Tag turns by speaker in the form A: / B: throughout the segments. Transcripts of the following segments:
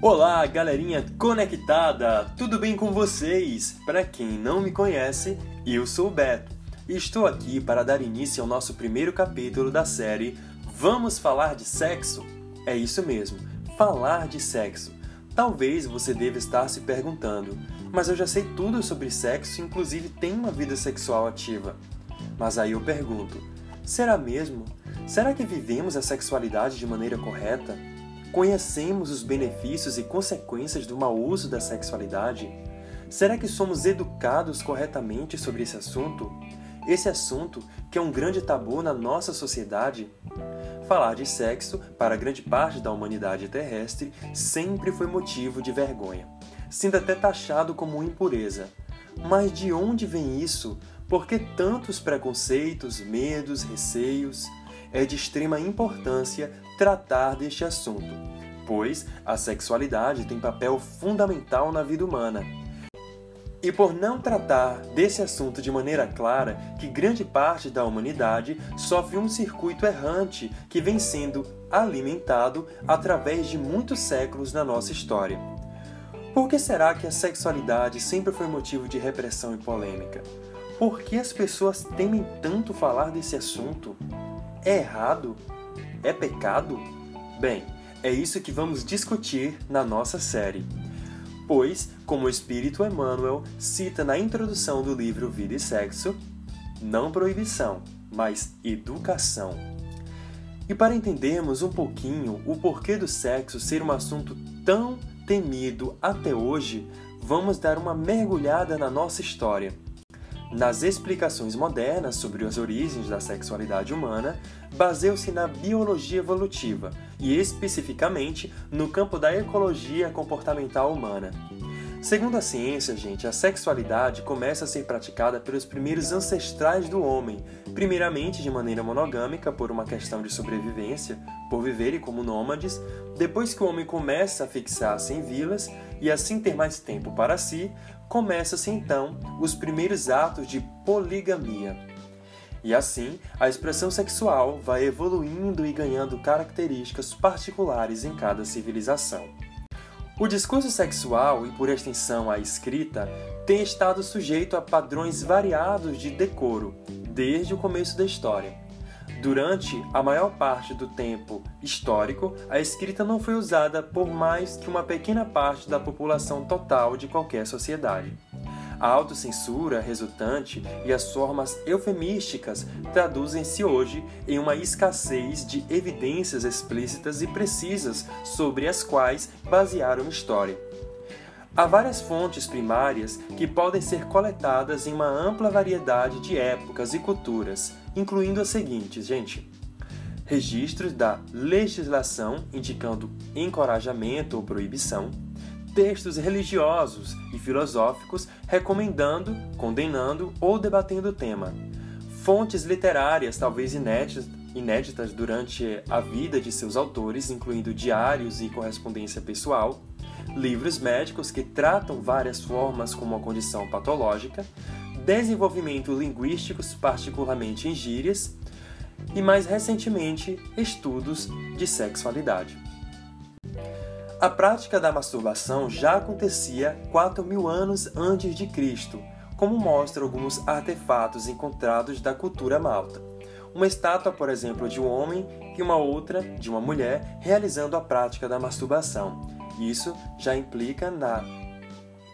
A: Olá, galerinha conectada! Tudo bem com vocês? Para quem não me conhece, eu sou o Beto e estou aqui para dar início ao nosso primeiro capítulo da série Vamos falar de sexo? É isso mesmo, falar de sexo. Talvez você deva estar se perguntando, mas eu já sei tudo sobre sexo, inclusive tenho uma vida sexual ativa. Mas aí eu pergunto, será mesmo? Será que vivemos a sexualidade de maneira correta? Conhecemos os benefícios e consequências do mau uso da sexualidade? Será que somos educados corretamente sobre esse assunto? Esse assunto que é um grande tabu na nossa sociedade? Falar de sexo, para grande parte da humanidade terrestre, sempre foi motivo de vergonha, sendo até taxado como impureza. Mas de onde vem isso? Por que tantos preconceitos, medos, receios? É de extrema importância tratar deste assunto, pois a sexualidade tem papel fundamental na vida humana. E por não tratar desse assunto de maneira clara, que grande parte da humanidade sofre um circuito errante que vem sendo alimentado através de muitos séculos na nossa história. Por que será que a sexualidade sempre foi motivo de repressão e polêmica? Por que as pessoas temem tanto falar desse assunto? É errado? É pecado? Bem, é isso que vamos discutir na nossa série. Pois, como o Espírito Emmanuel cita na introdução do livro Vida e Sexo, não proibição, mas educação. E para entendermos um pouquinho o porquê do sexo ser um assunto tão temido até hoje, vamos dar uma mergulhada na nossa história nas explicações modernas sobre as origens da sexualidade humana, baseia-se na biologia evolutiva e especificamente no campo da ecologia comportamental humana. Segundo a ciência, gente, a sexualidade começa a ser praticada pelos primeiros ancestrais do homem, primeiramente de maneira monogâmica por uma questão de sobrevivência, por viverem como nômades, depois que o homem começa a fixar-se em vilas e assim ter mais tempo para si, começa-se então os primeiros atos de poligamia. E assim, a expressão sexual vai evoluindo e ganhando características particulares em cada civilização. O discurso sexual e, por extensão, a escrita, tem estado sujeito a padrões variados de decoro desde o começo da história. Durante a maior parte do tempo histórico, a escrita não foi usada por mais que uma pequena parte da população total de qualquer sociedade. A autocensura resultante e as formas eufemísticas traduzem-se hoje em uma escassez de evidências explícitas e precisas sobre as quais basear uma história. Há várias fontes primárias que podem ser coletadas em uma ampla variedade de épocas e culturas, incluindo as seguintes, gente: registros da legislação indicando encorajamento ou proibição, textos religiosos e filosóficos recomendando, condenando ou debatendo o tema, fontes literárias talvez inéditas, inéditas durante a vida de seus autores, incluindo diários e correspondência pessoal, livros médicos que tratam várias formas como uma condição patológica, desenvolvimento linguísticos, particularmente em gírias, e mais recentemente, estudos de sexualidade. A prática da masturbação já acontecia 4 mil anos antes de Cristo, como mostram alguns artefatos encontrados da cultura malta. Uma estátua, por exemplo, de um homem e uma outra de uma mulher realizando a prática da masturbação. Isso já implica na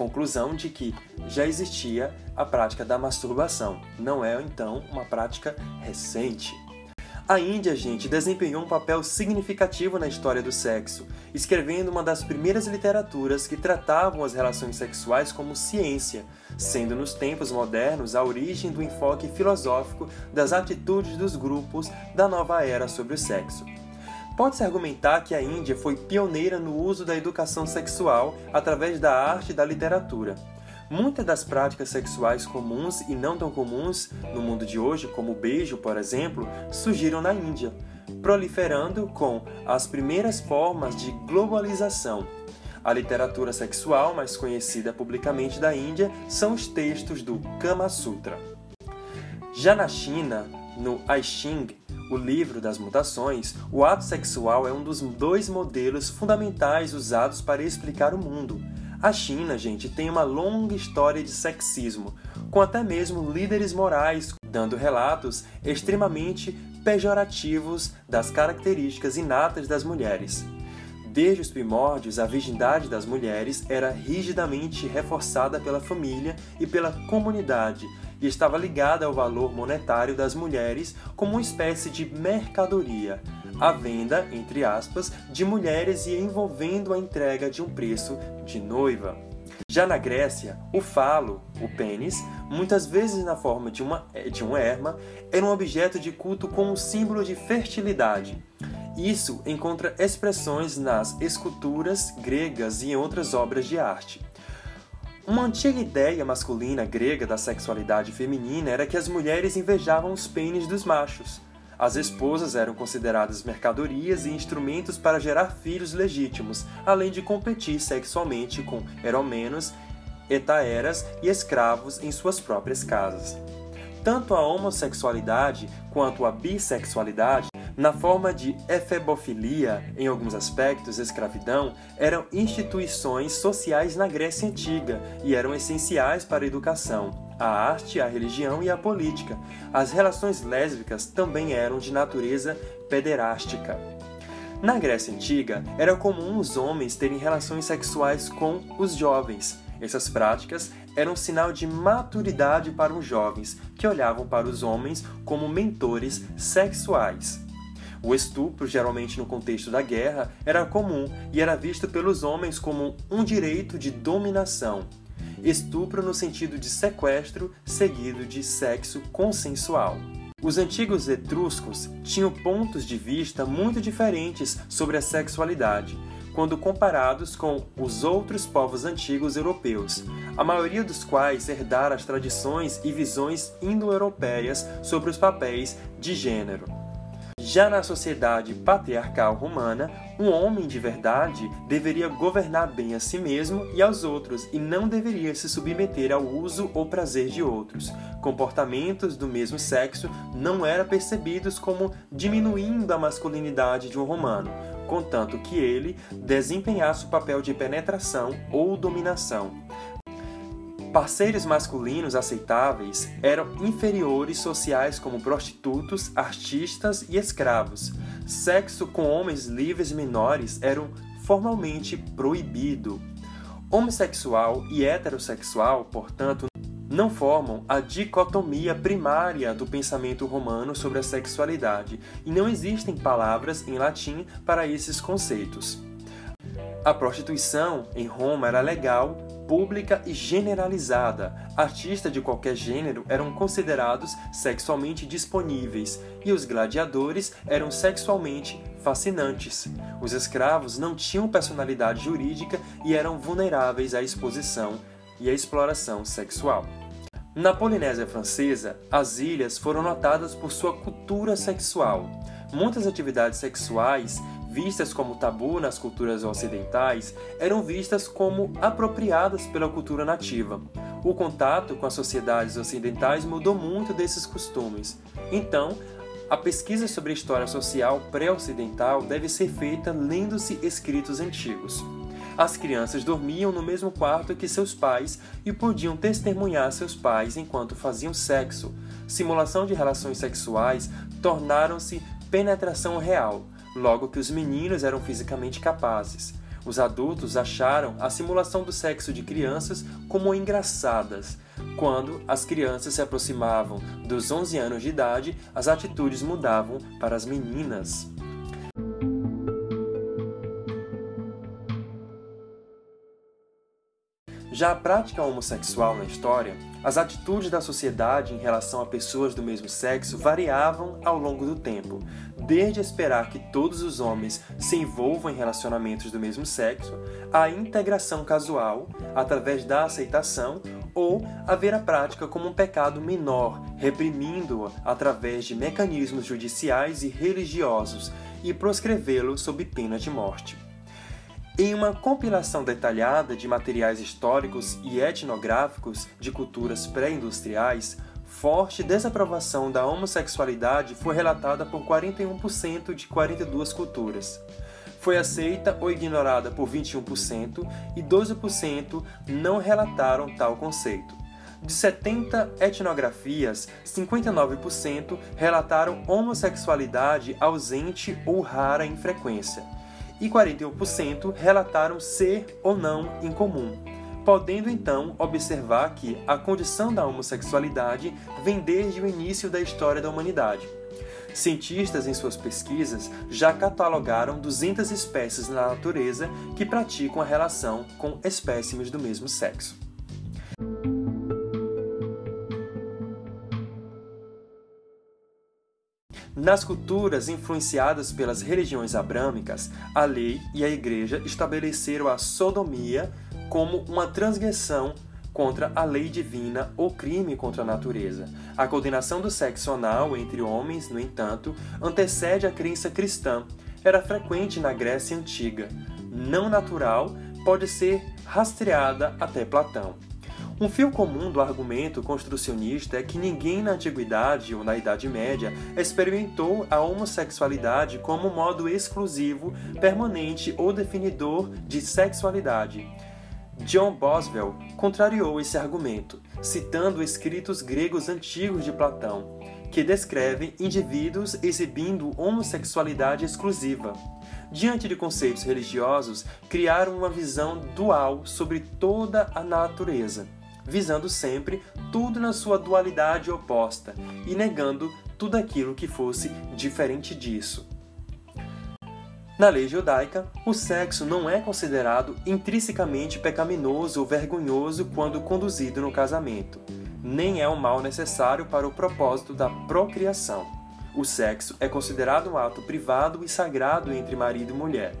A: conclusão de que já existia a prática da masturbação, não é então uma prática recente. A Índia, gente, desempenhou um papel significativo na história do sexo, escrevendo uma das primeiras literaturas que tratavam as relações sexuais como ciência, sendo nos tempos modernos a origem do enfoque filosófico das atitudes dos grupos da nova era sobre o sexo. Pode-se argumentar que a Índia foi pioneira no uso da educação sexual através da arte e da literatura. Muitas das práticas sexuais comuns e não tão comuns no mundo de hoje, como o beijo, por exemplo, surgiram na Índia, proliferando com as primeiras formas de globalização. A literatura sexual mais conhecida publicamente da Índia são os textos do Kama Sutra. Já na China, no I Ching, o livro das mutações, o ato sexual é um dos dois modelos fundamentais usados para explicar o mundo. A China, gente, tem uma longa história de sexismo, com até mesmo líderes morais dando relatos extremamente pejorativos das características inatas das mulheres. Desde os primórdios, a virgindade das mulheres era rigidamente reforçada pela família e pela comunidade e estava ligada ao valor monetário das mulheres como uma espécie de mercadoria, a venda, entre aspas, de mulheres e envolvendo a entrega de um preço de noiva. Já na Grécia, o falo, o pênis, muitas vezes na forma de, uma, de um erma, era um objeto de culto como um símbolo de fertilidade. Isso encontra expressões nas esculturas gregas e em outras obras de arte. Uma antiga ideia masculina grega da sexualidade feminina era que as mulheres invejavam os pênis dos machos. As esposas eram consideradas mercadorias e instrumentos para gerar filhos legítimos, além de competir sexualmente com eromenos, etaeras e escravos em suas próprias casas. Tanto a homossexualidade quanto a bissexualidade na forma de efebofilia, em alguns aspectos, escravidão, eram instituições sociais na Grécia Antiga e eram essenciais para a educação, a arte, a religião e a política. As relações lésbicas também eram de natureza pederástica. Na Grécia Antiga, era comum os homens terem relações sexuais com os jovens. Essas práticas eram sinal de maturidade para os jovens, que olhavam para os homens como mentores sexuais. O estupro, geralmente no contexto da guerra, era comum e era visto pelos homens como um direito de dominação. Estupro no sentido de sequestro seguido de sexo consensual. Os antigos etruscos tinham pontos de vista muito diferentes sobre a sexualidade, quando comparados com os outros povos antigos europeus, a maioria dos quais herdara as tradições e visões indo-europeias sobre os papéis de gênero. Já na sociedade patriarcal romana, um homem de verdade deveria governar bem a si mesmo e aos outros e não deveria se submeter ao uso ou prazer de outros. Comportamentos do mesmo sexo não eram percebidos como diminuindo a masculinidade de um romano, contanto que ele desempenhasse o papel de penetração ou dominação. Parceiros masculinos aceitáveis eram inferiores sociais como prostitutos, artistas e escravos. Sexo com homens livres menores era formalmente proibido. Homossexual e heterossexual, portanto, não formam a dicotomia primária do pensamento romano sobre a sexualidade, e não existem palavras em latim para esses conceitos. A prostituição em Roma era legal, pública e generalizada. Artistas de qualquer gênero eram considerados sexualmente disponíveis e os gladiadores eram sexualmente fascinantes. Os escravos não tinham personalidade jurídica e eram vulneráveis à exposição e à exploração sexual. Na Polinésia Francesa, as ilhas foram notadas por sua cultura sexual. Muitas atividades sexuais vistas como tabu nas culturas ocidentais, eram vistas como apropriadas pela cultura nativa. O contato com as sociedades ocidentais mudou muito desses costumes. Então, a pesquisa sobre a história social pré-ocidental deve ser feita lendo-se escritos antigos. As crianças dormiam no mesmo quarto que seus pais e podiam testemunhar seus pais enquanto faziam sexo. Simulação de relações sexuais tornaram-se penetração real, logo que os meninos eram fisicamente capazes. Os adultos acharam a simulação do sexo de crianças como engraçadas. Quando as crianças se aproximavam dos 11 anos de idade, as atitudes mudavam para as meninas. Já a prática homossexual na história, as atitudes da sociedade em relação a pessoas do mesmo sexo variavam ao longo do tempo, desde esperar que todos os homens se envolvam em relacionamentos do mesmo sexo, à integração casual, através da aceitação, ou a ver a prática como um pecado menor, reprimindo-a através de mecanismos judiciais e religiosos e proscrevê-lo sob pena de morte. Em uma compilação detalhada de materiais históricos e etnográficos de culturas pré-industriais, forte desaprovação da homossexualidade foi relatada por 41% de 42 culturas. Foi aceita ou ignorada por 21% e 12% não relataram tal conceito. De 70 etnografias, 59% relataram homossexualidade ausente ou rara em frequência, e 41% relataram ser ou não incomum, podendo então observar que a condição da homossexualidade vem desde o início da história da humanidade. Cientistas, em suas pesquisas, já catalogaram 200 espécies na natureza que praticam a relação com espécimes do mesmo sexo. Nas culturas influenciadas pelas religiões abrâmicas, a lei e a igreja estabeleceram a sodomia como uma transgressão contra a lei divina ou crime contra a natureza. A coordenação do sexo anal entre homens, no entanto, antecede a crença cristã. Era frequente na Grécia antiga. Não natural, pode ser rastreada até Platão. Um fio comum do argumento construcionista é que ninguém na Antiguidade ou na Idade Média experimentou a homossexualidade como modo exclusivo, permanente ou definidor de sexualidade. John Boswell contrariou esse argumento, citando escritos gregos antigos de Platão, que descrevem indivíduos exibindo homossexualidade exclusiva. Diante de conceitos religiosos, criaram uma visão dual sobre toda a natureza visando sempre tudo na sua dualidade oposta e negando tudo aquilo que fosse diferente disso. Na lei judaica, o sexo não é considerado intrinsecamente pecaminoso ou vergonhoso quando conduzido no casamento, nem é um mal necessário para o propósito da procriação. O sexo é considerado um ato privado e sagrado entre marido e mulher.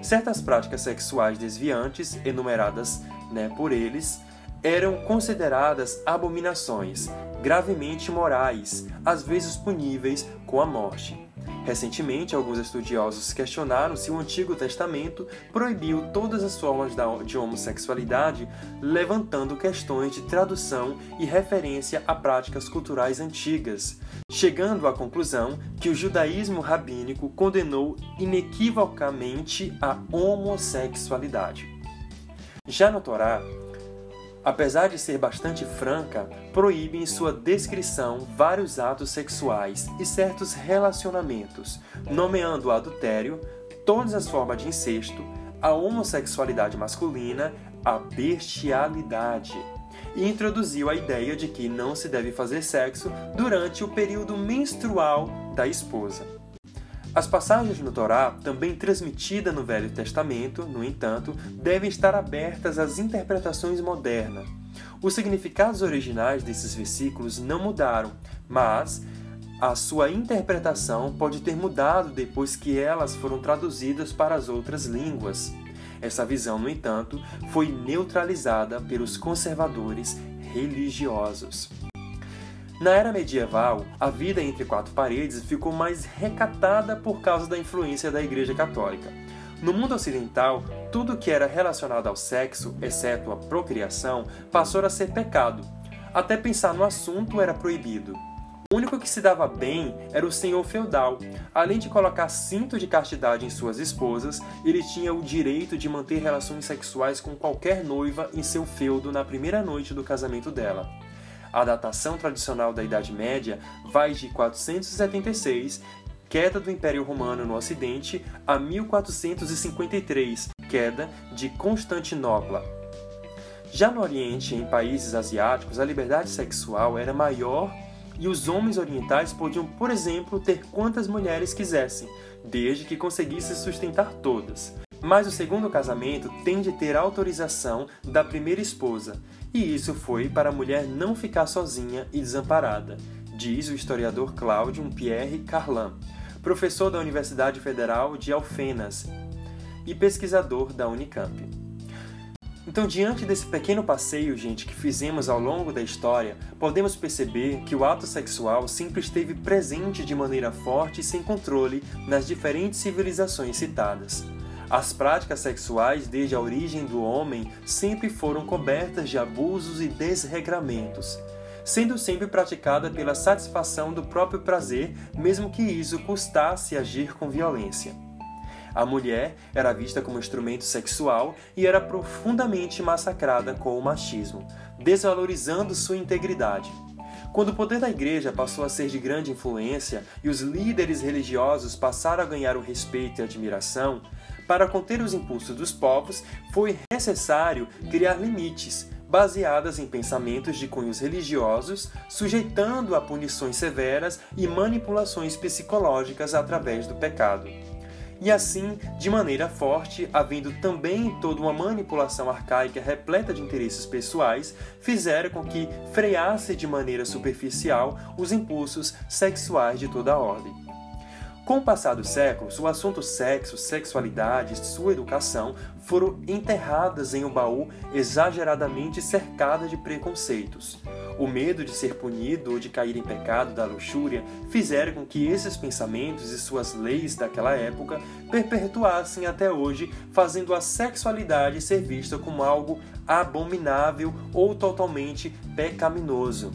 A: Certas práticas sexuais desviantes, enumeradas né, por eles, eram consideradas abominações, gravemente morais, às vezes puníveis com a morte. Recentemente, alguns estudiosos questionaram se o Antigo Testamento proibiu todas as formas de homossexualidade, levantando questões de tradução e referência a práticas culturais antigas, chegando à conclusão que o judaísmo rabínico condenou inequivocamente a homossexualidade. Já no Torá, apesar de ser bastante franca, proíbe em sua descrição vários atos sexuais e certos relacionamentos, nomeando o adultério, todas as formas de incesto, a homossexualidade masculina, a bestialidade. E introduziu a ideia de que não se deve fazer sexo durante o período menstrual da esposa. As passagens no Torá, também transmitidas no Velho Testamento, no entanto, devem estar abertas às interpretações modernas. Os significados originais desses versículos não mudaram, mas a sua interpretação pode ter mudado depois que elas foram traduzidas para as outras línguas. Essa visão, no entanto, foi neutralizada pelos conservadores religiosos. Na era medieval, a vida entre quatro paredes ficou mais recatada por causa da influência da Igreja Católica. No mundo ocidental, tudo que era relacionado ao sexo, exceto a procriação, passou a ser pecado. Até pensar no assunto era proibido. O único que se dava bem era o senhor feudal. Além de colocar cinto de castidade em suas esposas, ele tinha o direito de manter relações sexuais com qualquer noiva em seu feudo na primeira noite do casamento dela. A datação tradicional da Idade Média vai de 476, queda do Império Romano no Ocidente, a 1453, queda de Constantinopla. Já no Oriente, em países asiáticos, a liberdade sexual era maior e os homens orientais podiam, por exemplo, ter quantas mulheres quisessem, desde que conseguissem sustentar todas. Mas o segundo casamento tem de ter autorização da primeira esposa, e isso foi para a mulher não ficar sozinha e desamparada, diz o historiador Cláudio Pierre Carlin, professor da Universidade Federal de Alfenas e pesquisador da Unicamp. Então, diante desse pequeno passeio, gente, que fizemos ao longo da história, podemos perceber que o ato sexual sempre esteve presente de maneira forte e sem controle nas diferentes civilizações citadas. As práticas sexuais, desde a origem do homem, sempre foram cobertas de abusos e desregramentos. sendo sempre praticada pela satisfação do próprio prazer, mesmo que isso custasse agir com violência. A mulher era vista como instrumento sexual e era profundamente massacrada com o machismo, desvalorizando sua integridade. Quando o poder da igreja passou a ser de grande influência e os líderes religiosos passaram a ganhar o respeito e admiração, para conter os impulsos dos povos foi necessário criar limites, baseadas em pensamentos de cunhos religiosos, sujeitando a punições severas e manipulações psicológicas através do pecado e assim, de maneira forte, havendo também toda uma manipulação arcaica repleta de interesses pessoais, fizeram com que freasse de maneira superficial os impulsos sexuais de toda a ordem. Com o passar dos séculos, o assunto sexo, sexualidade e sua educação foram enterradas em um baú exageradamente cercada de preconceitos. O medo de ser punido ou de cair em pecado da luxúria fizeram com que esses pensamentos e suas leis daquela época perpetuassem até hoje, fazendo a sexualidade ser vista como algo abominável ou totalmente pecaminoso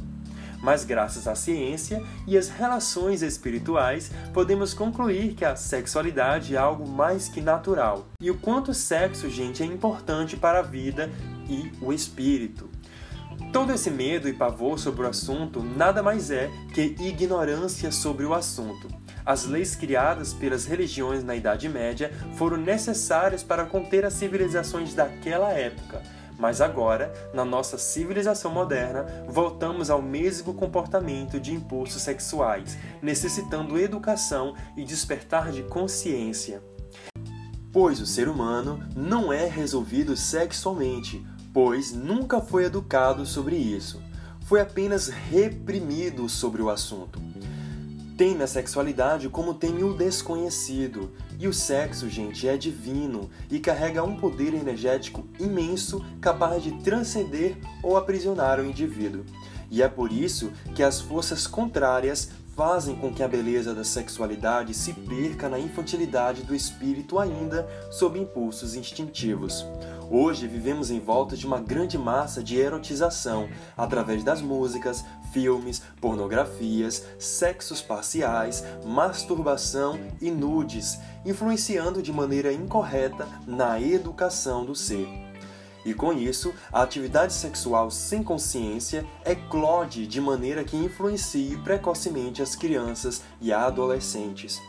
A: mas graças à ciência e às relações espirituais, podemos concluir que a sexualidade é algo mais que natural. E o quanto o sexo, gente, é importante para a vida e o espírito. Todo esse medo e pavor sobre o assunto nada mais é que ignorância sobre o assunto. As leis criadas pelas religiões na Idade Média foram necessárias para conter as civilizações daquela época mas agora, na nossa civilização moderna, voltamos ao mesmo comportamento de impulsos sexuais, necessitando educação e despertar de consciência. Pois o ser humano não é resolvido sexualmente, pois nunca foi educado sobre isso. Foi apenas reprimido sobre o assunto. Teme a sexualidade como teme o desconhecido. E o sexo, gente, é divino e carrega um poder energético imenso capaz de transcender ou aprisionar o indivíduo. E é por isso que as forças contrárias fazem com que a beleza da sexualidade se perca na infantilidade do espírito ainda sob impulsos instintivos. Hoje vivemos em volta de uma grande massa de erotização através das músicas, filmes, pornografias, sexos parciais, masturbação e nudes, influenciando de maneira incorreta na educação do ser. E com isso, a atividade sexual sem consciência eclode de maneira que influencie precocemente as crianças e adolescentes.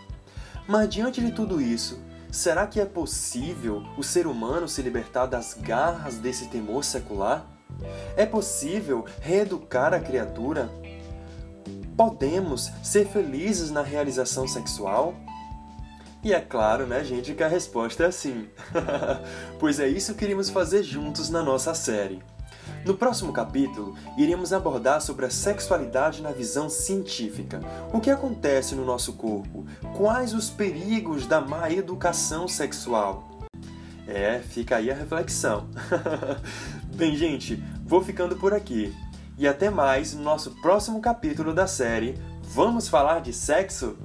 A: Mas diante de tudo isso, Será que é possível o ser humano se libertar das garras desse temor secular? É possível reeducar a criatura? Podemos ser felizes na realização sexual? E é claro, né, gente, que a resposta é sim. pois é isso que iremos fazer juntos na nossa série. No próximo capítulo, iremos abordar sobre a sexualidade na visão científica. O que acontece no nosso corpo? Quais os perigos da má educação sexual? É, fica aí a reflexão. Bem, gente, vou ficando por aqui. E até mais no nosso próximo capítulo da série Vamos falar de sexo?